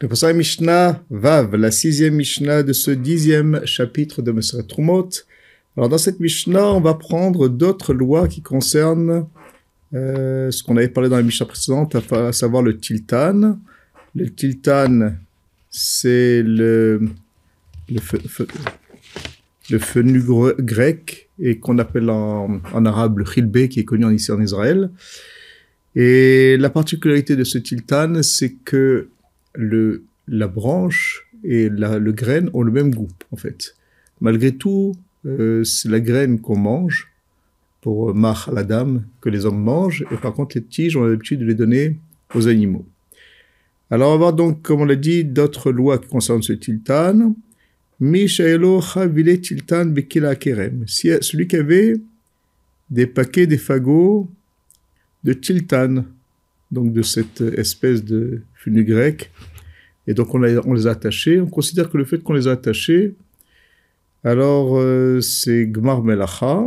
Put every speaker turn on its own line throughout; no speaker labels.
C'est pour ça Mishnah Vav, la sixième Mishnah de ce dixième chapitre de Meseret Trumot. Alors dans cette Mishnah, on va prendre d'autres lois qui concernent euh, ce qu'on avait parlé dans la Mishnah précédente, à savoir le tiltan. Le tiltan, c'est le, le, le fenu grec et qu'on appelle en, arabe le khilbe, qui est connu ici en Israël. Et la particularité de ce tiltan, c'est que le, la branche et le graine ont le même goût, en fait. Malgré tout, euh, c'est la graine qu'on mange pour mar la dame que les hommes mangent, et par contre les tiges, on a l'habitude de les donner aux animaux. Alors on va voir donc, comme on l'a dit, d'autres lois qui concernent ce tiltan. Mishaelo chavile tiltan bekila kerem. Celui qui avait des paquets, des fagots de tiltan, donc de cette espèce de funu grec. Et donc on, les a attachés. On considère que le fait qu'on les a attachés, alors euh, c'est Gmar Melacha.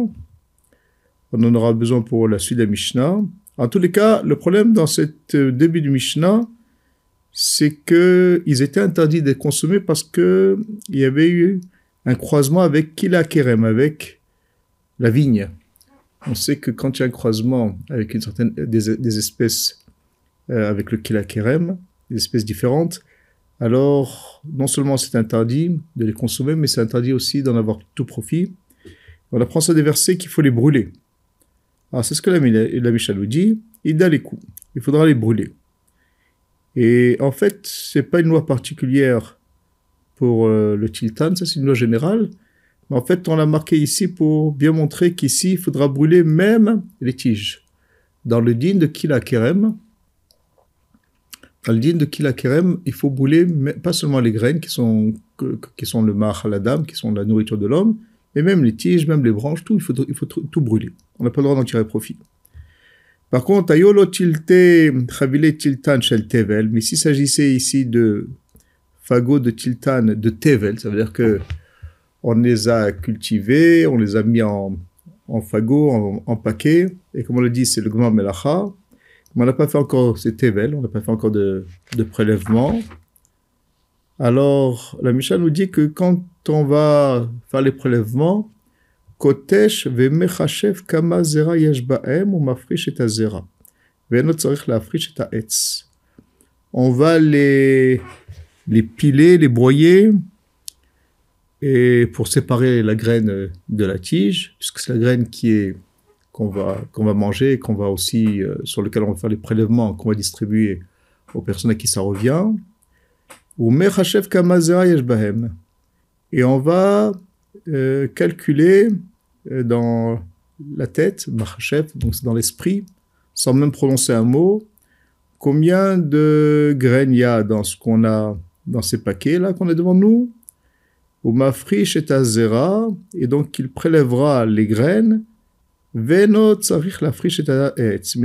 On en aura besoin pour la suite de la Mishnah. En tous les cas, le problème dans ce euh, début du Mishnah, c'est qu'ils étaient interdits de consommer parce qu'il y avait eu un croisement avec Kila Kerem, avec la vigne. On sait que quand il y a un croisement avec une certaine, des espèces euh, avec le kilakerem, des espèces différentes, alors non seulement c'est interdit de les consommer, mais c'est interdit aussi d'en avoir tout profit. On apprend ça des versets qu'il faut les brûler. Alors c'est ce que la, la Mishnah nous dit, il a les coups, il faudra les brûler. Et en fait, c'est pas une loi particulière pour euh, le tiltan, ça c'est une loi générale. Mais en fait, on l'a marqué ici pour bien montrer qu'ici, il faudra brûler même les tiges. Dans le din de Kilakerem, dans din de Kilakerem, il faut brûler pas seulement les graines qui sont, qui sont le mar la dame, qui sont la nourriture de l'homme, mais même les tiges, même les branches, tout, il faut, il faut tout brûler. On n'a pas le droit d'en tirer profit. Par contre, ayolo tilte chavile tiltan shel tevel, mais s'il s'agissait ici de fagots de tiltan de tevel, ça veut dire que on les a cultivés, on les a mis en, en fagots, en, en paquets, et comme on le dit, c'est le gma melacha, on n'a pas fait encore, c'est Tevel, on n'a pas fait encore de, de prélèvement. Alors, la Mishnah nous dit que quand on va faire les prélèvements, Kotesh ve'mechachev kama zera yesh ba'em ou mafrish et et. On va les, les piler, les broyer, et pour séparer la graine de la tige, puisque c'est la graine qui est qu'on va, qu'on va manger, qu'on va aussi, euh, sur lequel on va faire les prélèvements, qu'on va distribuer aux personnes à qui ça revient. Ou Et on va euh, calculer euh, dans la tête, donc c'est dans l'esprit, sans même prononcer un mot, combien de graines il y a dans ce qu'on a dans ces paquets là qu'on a devant nous. Ou mafrish et azera, et donc il prélèvera les graines Veno la friche Mais il n'a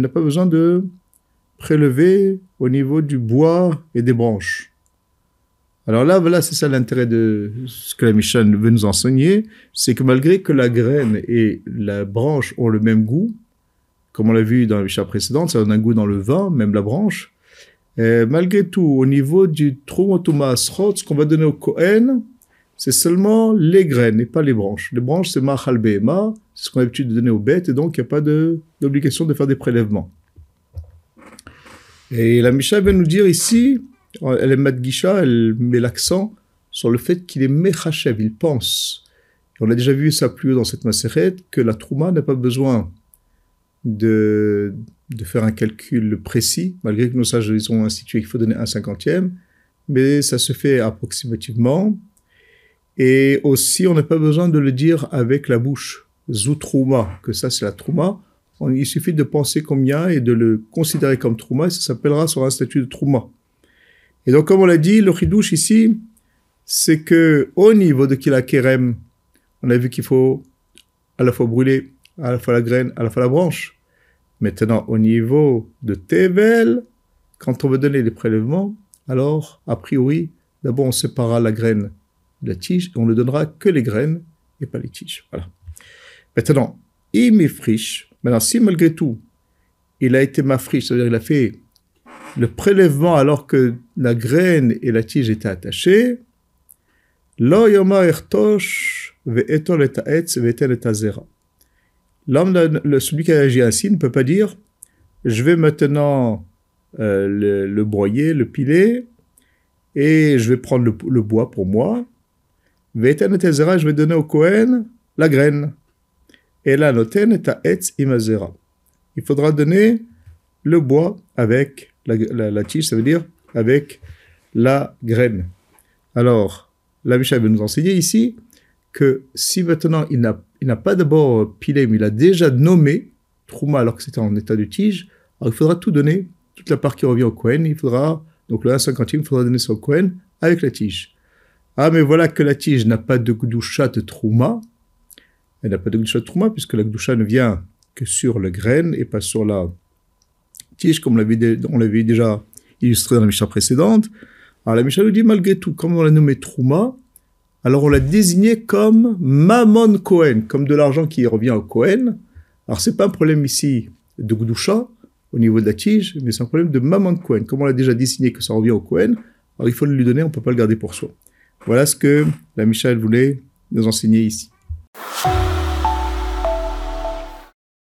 pas besoin de prélever au niveau du bois et des branches. Alors là, voilà, c'est ça l'intérêt de ce que la Mishnah veut nous enseigner, c'est que malgré que la graine et la branche ont le même goût, comme on l'a vu dans la Mishnah précédente, ça donne un goût dans le vin, même la branche, malgré tout, au niveau du Trumotuma Asrot, ce qu'on va donner au Kohen, c'est seulement les graines et pas les branches. Les branches, c'est Machal Behema, c'est ce qu'on a l'habitude de donner aux bêtes, et donc il n'y a pas d'obligation de, faire des prélèvements. Et la Misha vient nous dire ici, elle est Madgisha, elle met l'accent sur le fait qu'il est Mechachev, il pense. on a déjà vu ça plus haut dans cette macérette, que la Trouma n'a pas besoin de, faire un calcul précis, malgré que nos sages ils ont institué qu'il faut donner un cinquantième, mais ça se fait approximativement, et aussi, on n'a pas besoin de le dire avec la bouche. Zoutrouma, que ça c'est la trouma. il suffit de penser combien et de le considérer comme trouma et ça s'appellera sur un statut de trouma. Et donc, comme on l'a dit, le chidouche ici, c'est que au niveau de Kila Kerem, on a vu qu'il faut à la fois brûler, à la fois la graine, à la fois la branche. Maintenant, au niveau de Tevel, quand on veut donner les prélèvements, alors, a priori, d'abord on séparera la graine la tige, on ne donnera que les graines et pas les tiges. Voilà. Maintenant, il m'effriche. Maintenant, si malgré tout, il a été mafriche, c'est-à-dire il a fait le prélèvement alors que la graine et la tige étaient attachées. L'homme, celui qui a agi ainsi, ne peut pas dire je vais maintenant euh, le, broyer, le piler, et je vais prendre le, bois pour moi. Je vais donner au Kohen la graine. Et la noten et ha'etz imazera. Il faudra donner le bois avec la, tige, ça veut dire avec la graine. Alors, la Mishnah veut nous enseigner ici que si maintenant il n'a pas d'abord pilé, mais il a déjà nommé Trouma alors que c'était en état de tige, alors il faudra tout donner, toute la part qui revient au Kohen, il faudra, donc le 1 cinquantième, il faudra donner au Kohen avec la tige. Ah, mais voilà que la tige n'a pas de Gdusha de Trouma, elle n'a pas de Gdusha Trouma, puisque la Gdusha ne vient que sur le graine et pas sur la tige, comme on l'avait déjà illustré dans la Mishnah précédente. Alors la Mishnah nous dit malgré tout, comme on l'a nommé Trouma, alors on l'a désigné comme Mammon Cohen, comme de l'argent qui revient au Cohen. Alors c'est pas un problème ici de Gdusha au niveau de la tige, mais c'est un problème de Mammon Cohen. Comme on l'a déjà désigné que ça revient au Cohen, alors il faut le lui donner, on peut pas le garder pour soi. Voilà ce que la Mishnah voulait nous enseigner ici.